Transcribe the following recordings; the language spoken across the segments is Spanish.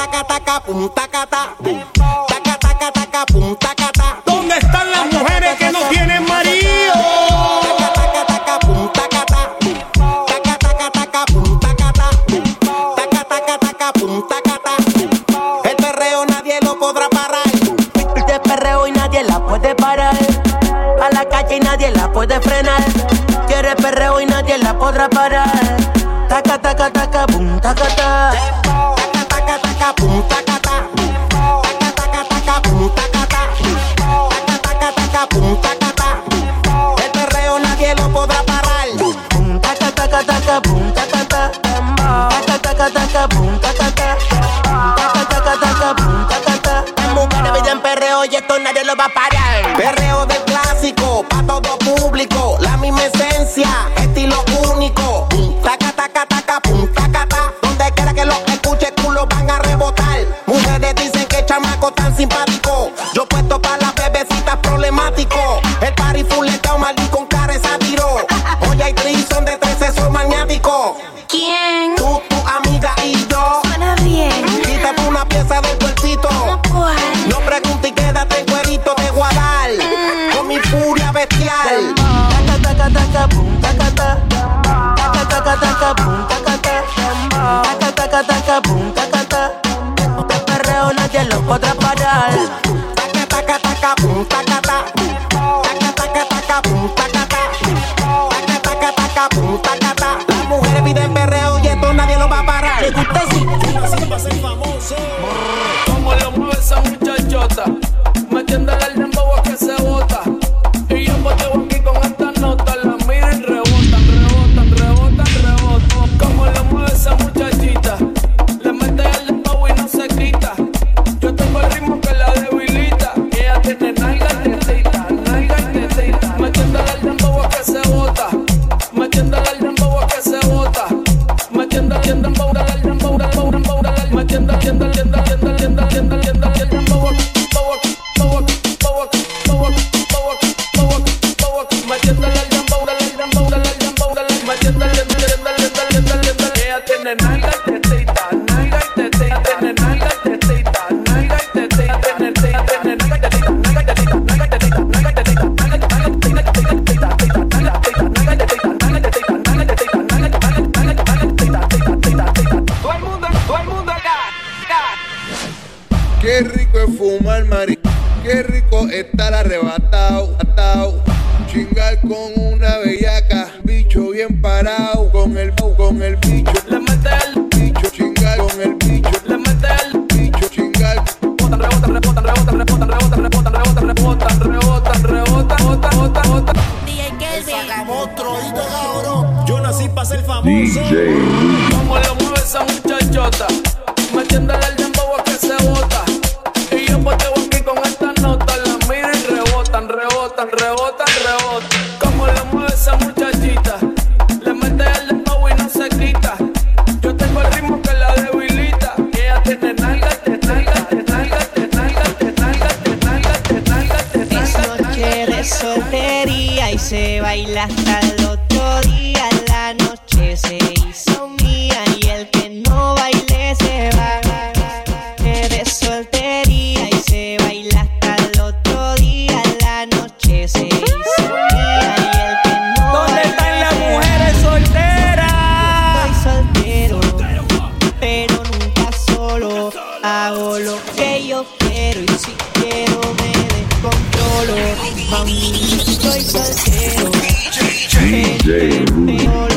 taca, taca, pum, taca, ta, pum. Taca, taca, ¿Dónde están las mujeres que no tienen marido? Taca, taca, taca, pum, taca, ta. Taca, taca, taca, pum, El perreo nadie lo podrá parar. Este perreo y nadie la puede parar. A la calle y nadie la puede frenar. Quiere perreo y nadie la podrá parar con el yo quiero y si quiero me descontrolo. Mami, soy soltero. DJ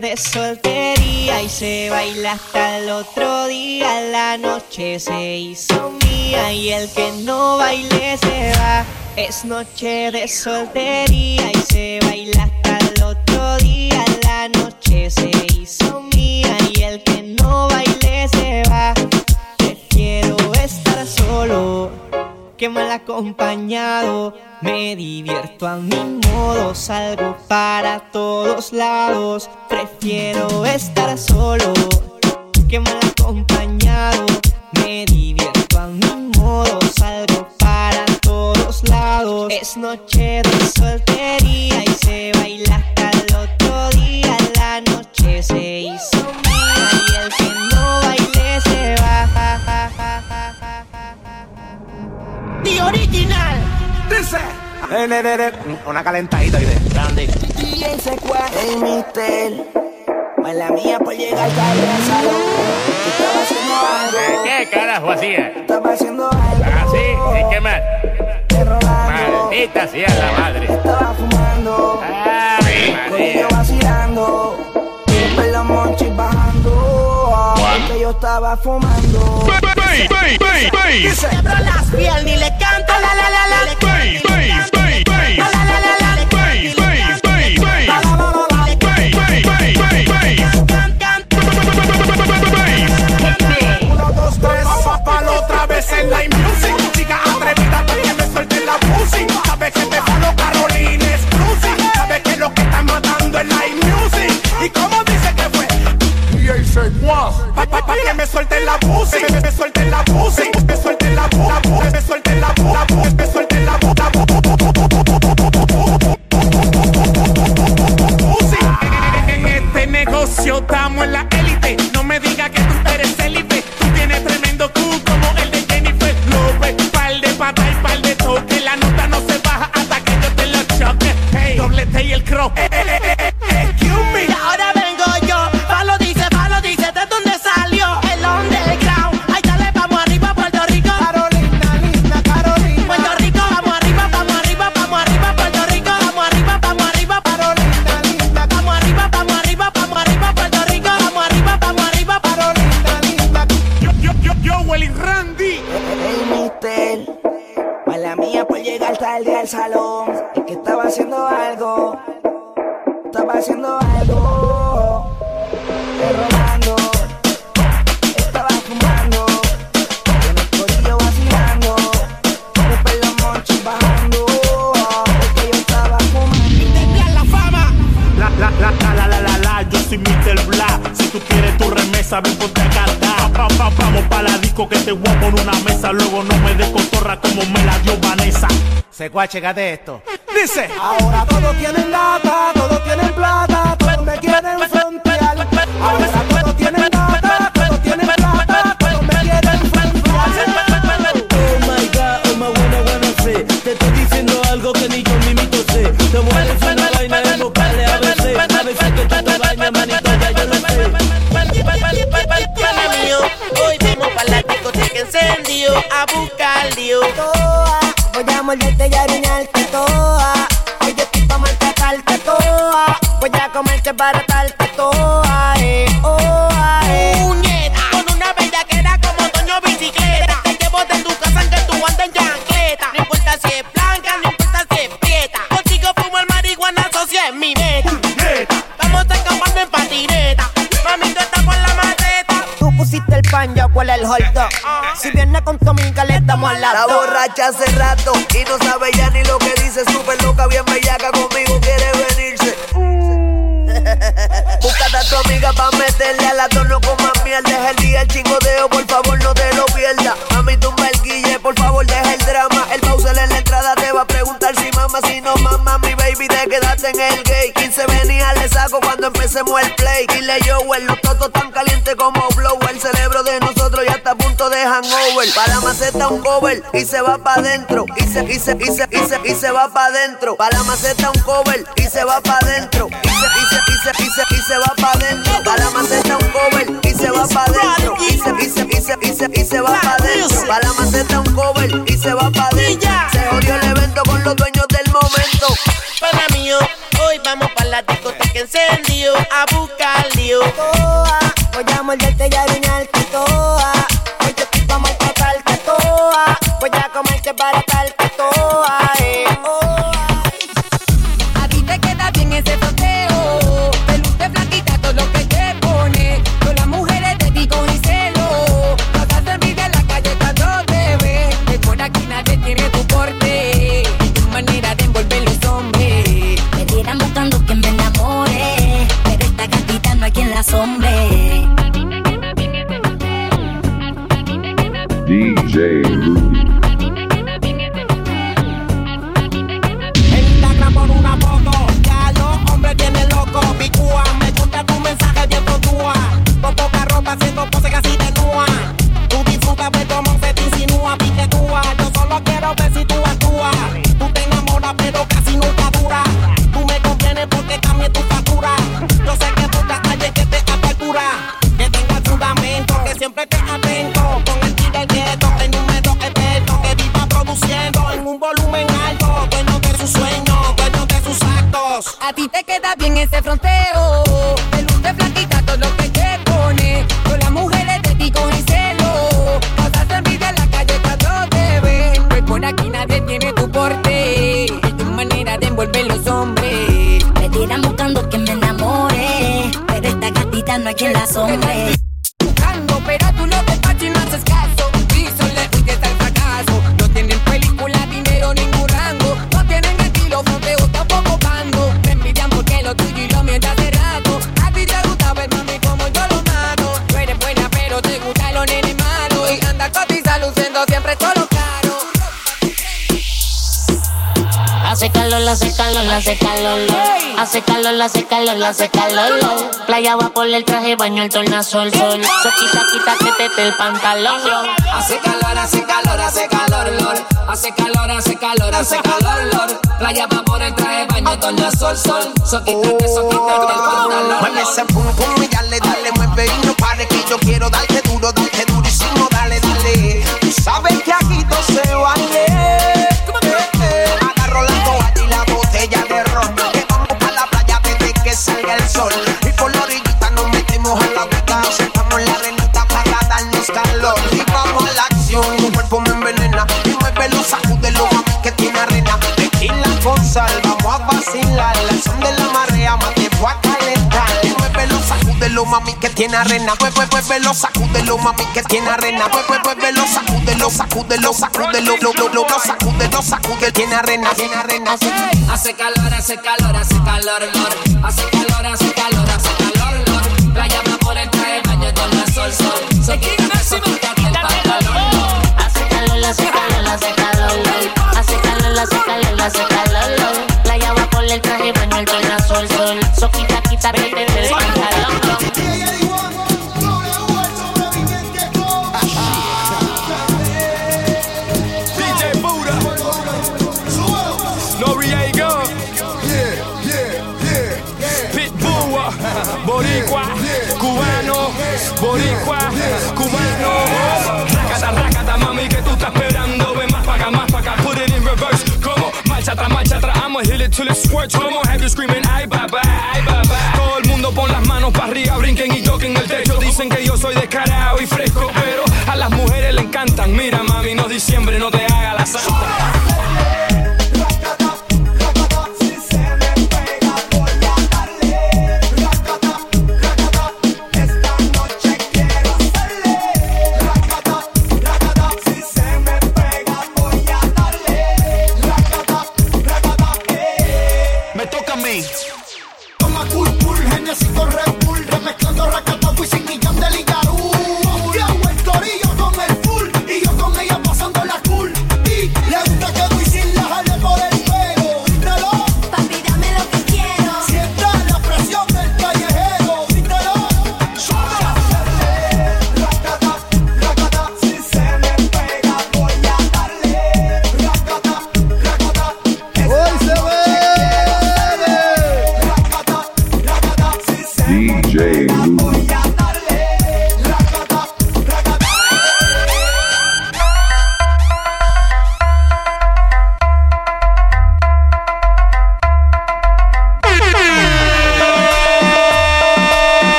de soltería y se baila hasta el otro día. La noche se hizo mía y el que no baile se va. Es noche de soltería y se baila hasta el otro día. La noche se hizo mía y el que no baile se va. Prefiero estar solo que mal acompañado me divierto a mi modo, salgo para todos lados. Prefiero estar solo que mal acompañado. Me divierto a mi modo, salgo para todos lados. Es noche de soltería y se baila hasta el otro día. La noche se hizo mía y el que no baile se va. The original. Dice. Eh, Una calentadita y de grande. Y ese cual el mister. Mala mía por llegar tarde al salón. Estaba haciendo algo. ¿Qué carajo hacía? Estaba haciendo algo. ¿Ah, sí? ¿Y qué más? De Rolando. Maldita sea la madre. Estaba fumando. Ay, Corillo María. vacilando. Siempre los monchis bajando. Porque yo estaba fumando. Dice. Quebro las piernas y le canto la la la llegar tarde al salón Es que estaba haciendo algo Estaba haciendo algo Estoy robando Estaba fumando En el corillo vacilando Después los monchis bajando Porque yo estaba fumando la fama. La, la, la, la, la, la, la, la, yo soy Mr. Bla. Si tú quieres tu remesa, ven ponte cantar. Pa, pa, vamos pa' la disco que te voy a poner una mesa. Luego no me des cotorra como me la dio Vanessa. Secua, checate esto. Dice. Ahora todos tienen data, todos tienen plata, todos me quieren frontear. Ahora a buscar lío. voy a morderte y arañarte toa. Hoy yo estoy pa' maltratarte toa. Voy a comerte para tarte toa. La borracha hace rato y no sabe ya ni lo que dice. Súper loca, bien bellaca conmigo, quiere venirse. Búscate a tu amiga pa' meterle a la tono con más mierda. Es el día el chingoteo, por favor no te lo pierdas. Mami, tumba el guille, por favor deja el drama. El Bowser en la entrada te va a preguntar si mama, si no mama. Mi baby, te quedaste en el gay. 15 venía, le saco cuando empecemos el play. Dile yo, los totos tan calientes como blow. El cerebro de nosotros está a punto de hangover. Para la maceta un cover y se va pa' adentro. Y se, y se, y se, y se, y se va pa' adentro. Para la maceta un cover y se va pa' adentro. Y se, y se, y se, y se, y se va pa' adentro. Para la maceta un cover y se va pa' adentro. Y se, y se, y se, y se, y se va pa' adentro. Para la maceta un cover y se va pa' adentro. Se jodió el evento con los dueños del momento. Pana mío, hoy vamos para la discoteca encendido a buscar lío. Voy a morderte y arañarte toa. Para darte calor, hace calor, hace calor. Playa va por el traje, baño el tornasol, sol. Se quita, quita, que te el pantalón. Hace calor, hace calor, hace calor, lor. Hace calor, hace calor, hace calor, lor. Playa va por el traje, baño tornasol, sol. Soquita, que soquita, el pantalón. Mueve ese pum pum y dale, dale, mueve y no pare que yo quiero darte duro, darte duro dale, dale. Tú sabes que aquí todo se baile. vacilarla. El son de la marea más te voy a calentar. Muévelo, sacúdelo, mami, que tiene arena. Muévelo, sacúdelo, mami, que tiene arena. Muévelo, sacúdelo, sacúdelo, sacúdelo, lo, lo, lo, lo, sacúdelo, sacúdelo, tiene arena, tiene arena. Hace calor, hace calor, hace calor, Lord. Hace calor, hace calor, hace calor, Lord. Playa, por el traje baño con sol, sol. Se quita. Pues screaming, ay papá, ay papá. Todo el mundo pon las manos para arriba, brinquen y toquen el techo. Dicen que yo soy descarado y fresco, pero a las mujeres le encantan. Mira, mami, no diciembre, no te haga la santa.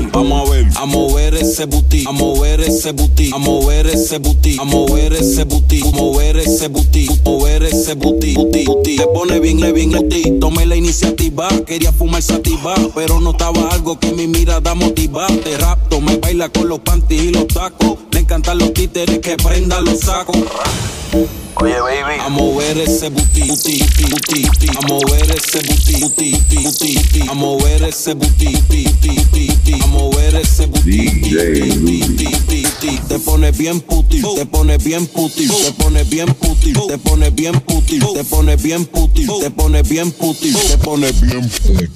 Ver, vamos a ver. A mover ese booty, a mover ese booty, a mover ese booty, a mover ese booty, a mover ese booty, a mover ese booty, booty, booty. Te pone bien, le bien, booty. Tomé la iniciativa, quería fumar sativa, pero notaba algo que mi mirada motiva. Te rapto, me baila con los panties y los tacos. Encantan los títeres que prendan los sacos. Oye, baby. A mover ese booty, booty, booty. A mover ese booty, booty, booty. A mover ese booty, booty, booty. A mover ese booty, booty. Te pone bien puti, te pone bien puti, te pone bien puti, te pone bien puti, te pone bien puti, te pone bien puti, te pone bien puti.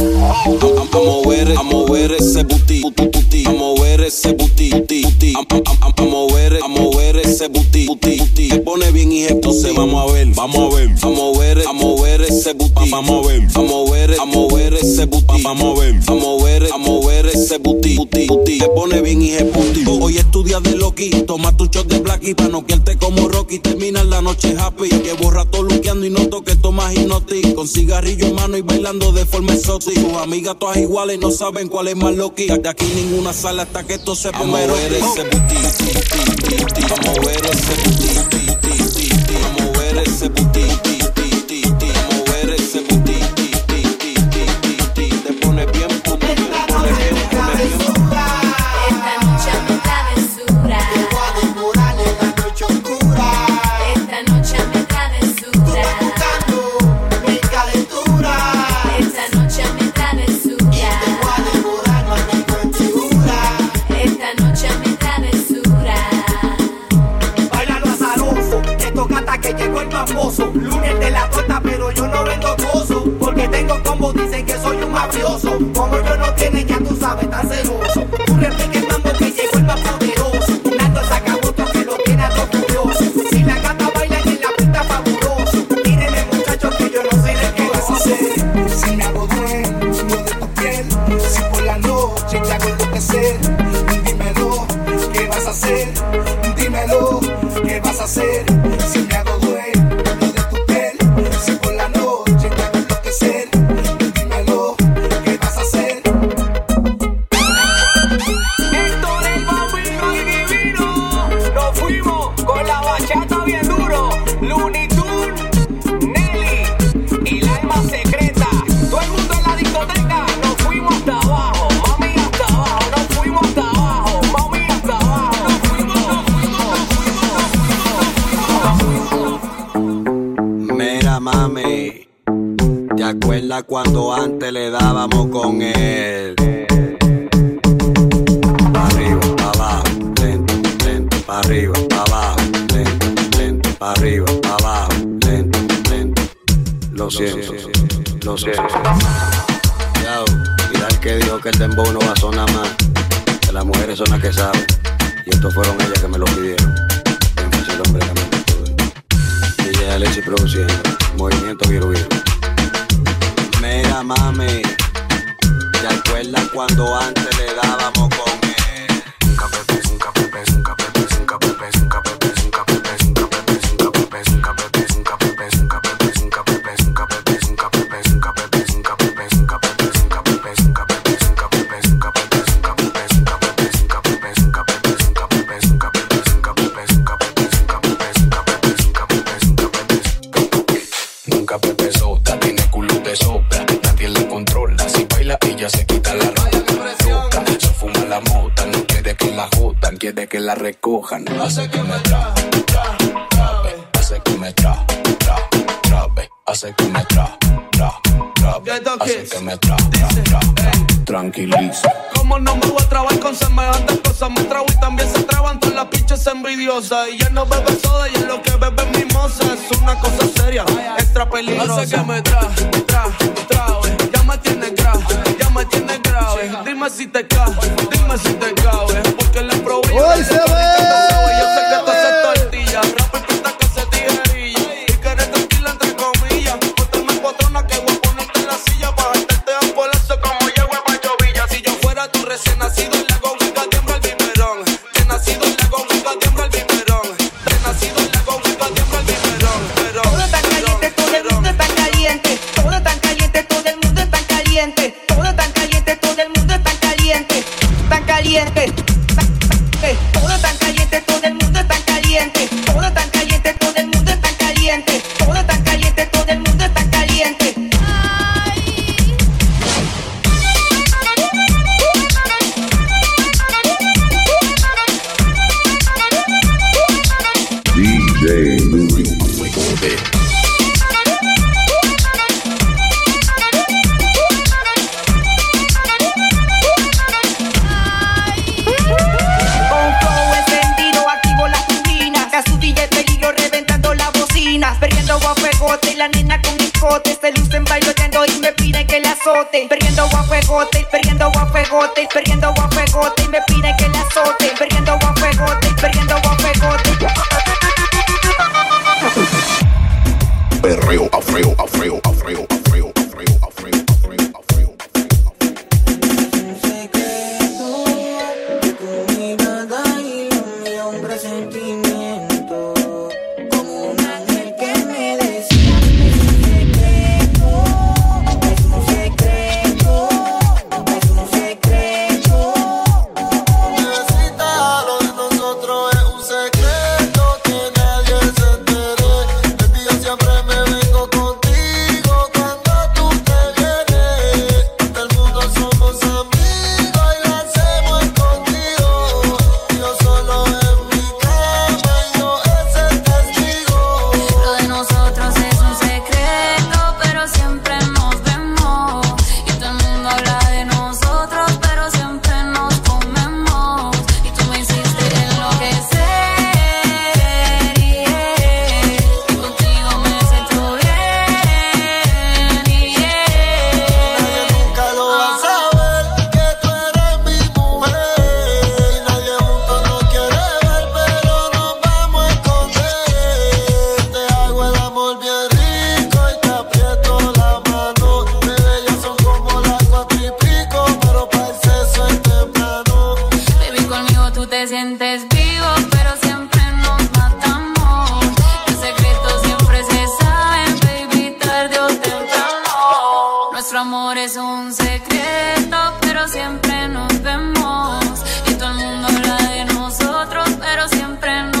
A, a- mover, a mover ese booty, booty, booty. A mover ese booty, booty, booty. A, mover, a mover ese booty, booty, booty. Te pone bien y entonces vamos a ver, vamos a ver. A mover, a mover ese booty, vamos a ver. A mover, a mover ese booty, vamos a ver. A mover, a mover ese booty, booty, booty. Pone bien y puti. Hoy estudia de Loki, toma tu shot de Blacky pa' noquearte como Rocky. Termina la noche happy, que borra todo luqueando y noto que tomas hipnotic. Con cigarrillo en mano y bailando de forma exótica hijos. Amigas todas iguales, no saben cuál es más loquía. De aquí ninguna sala hasta que esto se ponga. Vamos a ver ese booty, Vamos a ver ese booty, Vamos a ver ese booty, mafioso. Como yo no tiene, ya tú sabes, está celoso. Que dijo que el dembow no va a sonar más. Que las mujeres son las que saben. Y estos fueron ellas que me lo pidieron. El hombre también. DJ produciendo. Movimiento Viru. Mira, mami. ¿Te acuerdas cuando antes le dábamos con la recojan. Hace que me tra, tra, trabe. Hace que me tra, tra, trabe. Hace que me tra, tra, trabe. Así que me tra, tra, tra, tra, tranquiliza. Como no me voy a trabar con semejantes cosas, me trago y también se traban todas las pinches envidiosas. Y ya no bebe soda y es lo que bebe es mimosa. Es una cosa seria, extra peligrosa. Hace que me tra, tra, trabe. Ya me tienes grave, ya me tienes grave. Dime si te cae, dime si te cabe. Oi, Celé! A fuegote, la nena con escote. Se lucen bailando y me piden que la azote. Perdiendo a perdiendo a perdiendo a. Y me piden que la azote. Perdiendo a perdiendo a. Perreo, afreo, afreo, afreo, afreo, Friends.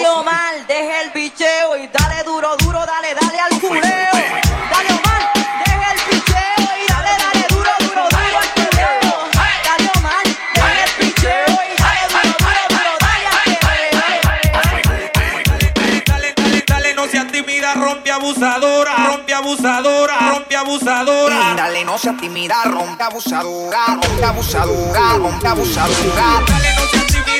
Dale Omar, deja el bicheo y dale duro, duro, dale, dale al culeo. Dale Omar, deja el bicheo y dale, dale duro, duro, duro al culeo. Dale Omar, deja el bicheo y dale duro, duro, duro, dale al culeo. Dale, dale, dale, no seas tímida, rompe abusadora, rompe abusadora, rompe abusadora. Dale, no seas tímida, rompe abusadora, rompe abusadora, rompe abusadora. Dale, no seas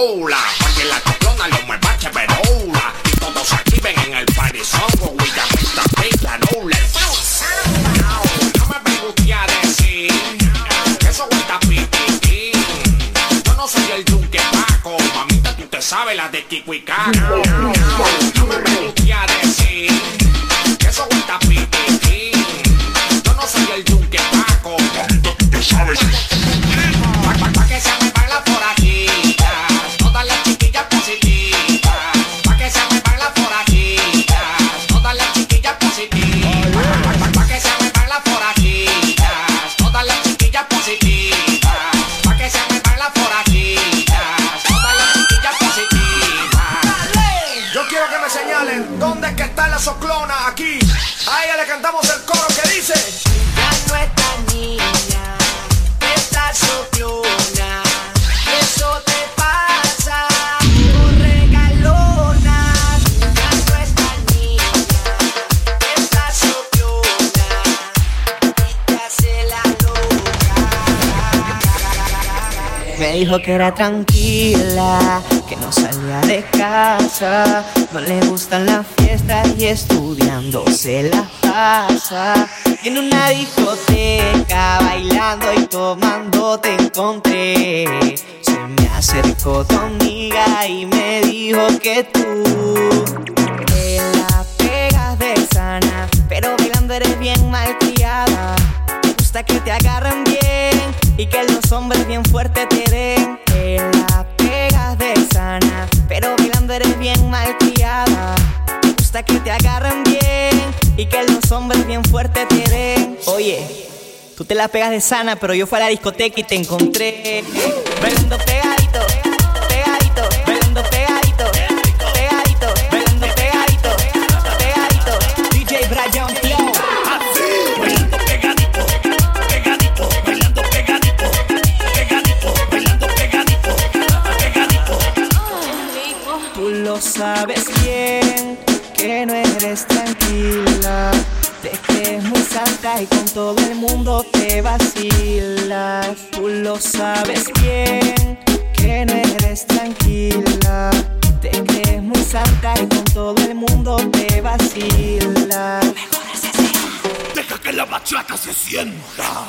Hola, porque Tú no es tan niña, que estás soplona, eso te pasa, con regalona. No es tan niña, esta estás soplona, y la loca. Me dijo que era tranquila, que no salía de casa, no le gustan las fiestas y estudiándose la pasa en una discoteca bailando y tomando te encontré. Se me acercó tu amiga y me dijo que tú te la pegas de sana, pero bailando eres bien malcriada. Te gusta que te agarren bien y que los hombres bien fuerte te den. Te la pegas de sana, pero bailando eres bien malcriada. Te gusta que te agarren bien y que los hombres bien fuertes te den. Oye, tú te la pegas de sana, pero yo fui a la discoteca y te encontré. Bailando pegadito, pegadito, bailando pegadito. todo el mundo te vacila. Tú lo sabes bien que no eres tranquila. Te crees muy santa y con todo el mundo te vacila. Mejor asesina. Deja que la bachata se sienta.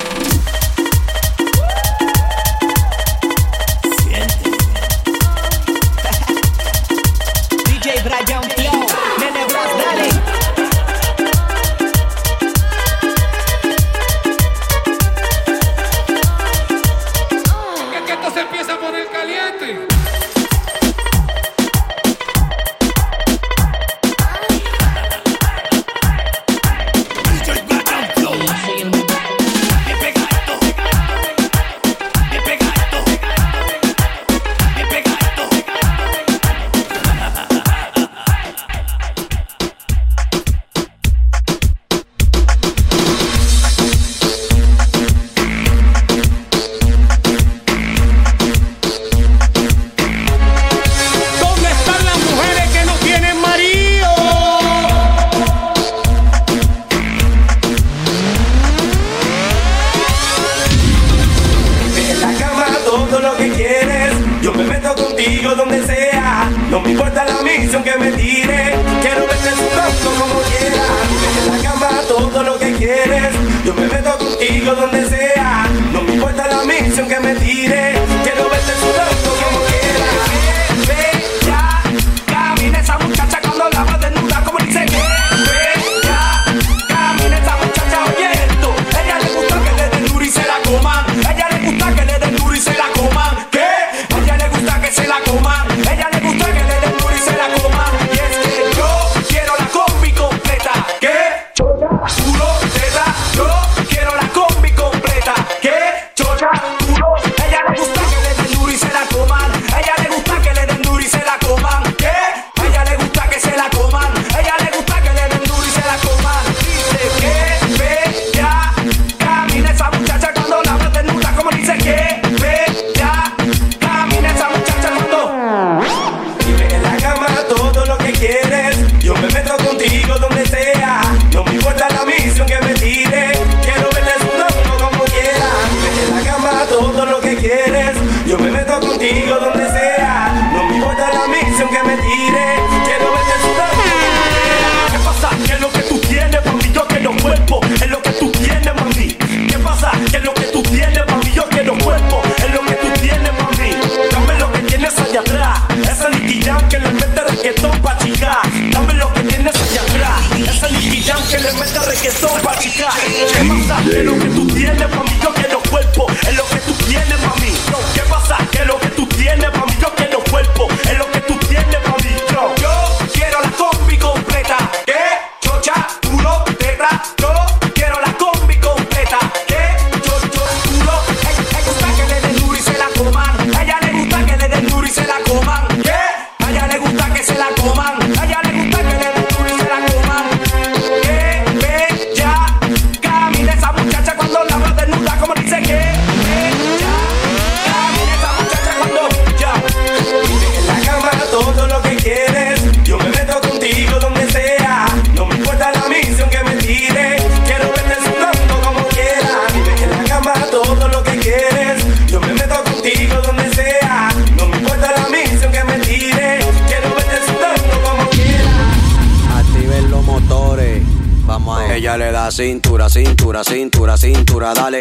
Ella le da cintura, cintura, cintura, cintura, dale.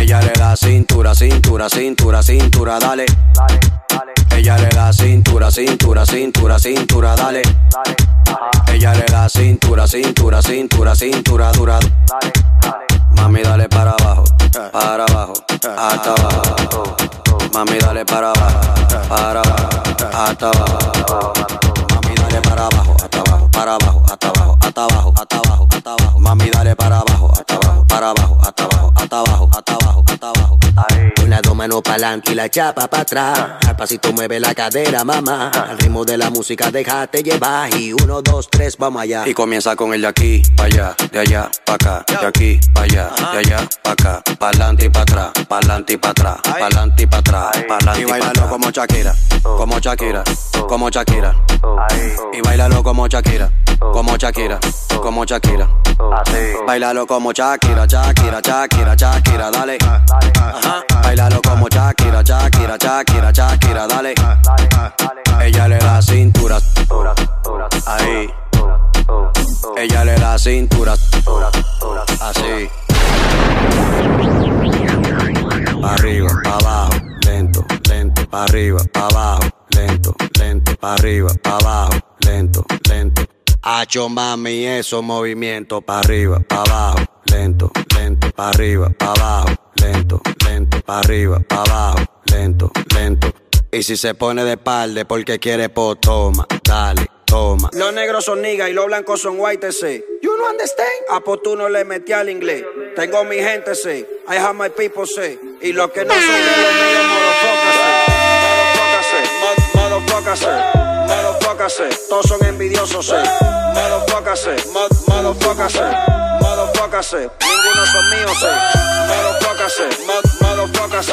Ella le da cintura, cintura, cintura, cintura, dale. Ella le da cintura, cintura, cintura, cintura, dale. Ella le da cintura, cintura, cintura, cintura, dura. Mami, dale para abajo, para abajo, hasta abajo. Mami, dale para abajo, para abajo, hasta abajo. Mami, dale para abajo, hasta abajo, para abajo, hasta abajo, hasta abajo, hasta abajo, hasta abajo. Mami, dale para abajo, hasta abajo, para abajo, hasta abajo, hasta abajo, hasta abajo, hasta abajo. Con las dos manos pa'lante y la chapa para atrás. Al pasito mueve la cadera, mamá. Al ritmo de la música déjate llevar. Y uno, dos, tres, vamos allá. Y comienza con el de aquí, pa' allá, de allá, pa' acá, de aquí, pa' allá, de allá, pa' acá, pa'lante y pa' atrás, pa'lante y pa' atrás, pa'lante y pa' atrás, pa'lante y bailalo como Shakira, como Shakira, como Shakira. Y bailalo como Shakira, como Shakira, como Shakira. Bailalo como Shakira, Shakira, Shakira, Shakira, dale. Shakira, Shakira, Shakira, dale. Ella le da cintura, ahí. Ella le da cintura, así. Pa' arriba, pa' abajo, lento, lento, pa' arriba, pa' abajo, lento, lento, pa' arriba, pa' abajo, lento, lento. Hacho mami, esos movimientos pa' arriba, pa' abajo, lento, lento, pa' arriba, pa' abajo, lento, lento, pa' arriba, pa' abajo, lento, lento. Y si se pone de palde porque quiere po, toma, dale, toma. Los negros son niggas y los blancos son white, sí. You no understand? A po tú no le metí al inglés. Tengo mi gente, sí. I have my people, sí. Y los que no son de los míos, motherfuckers, sí. Motherfuckers, sí. Todos son envidiosos, sí. Motherfuckers. Mod- Motherfuckers, sí. Motherfuckers, sí. Ninguno son míos, sí. Motherfuckers. Mod- Motherfuckers, sí.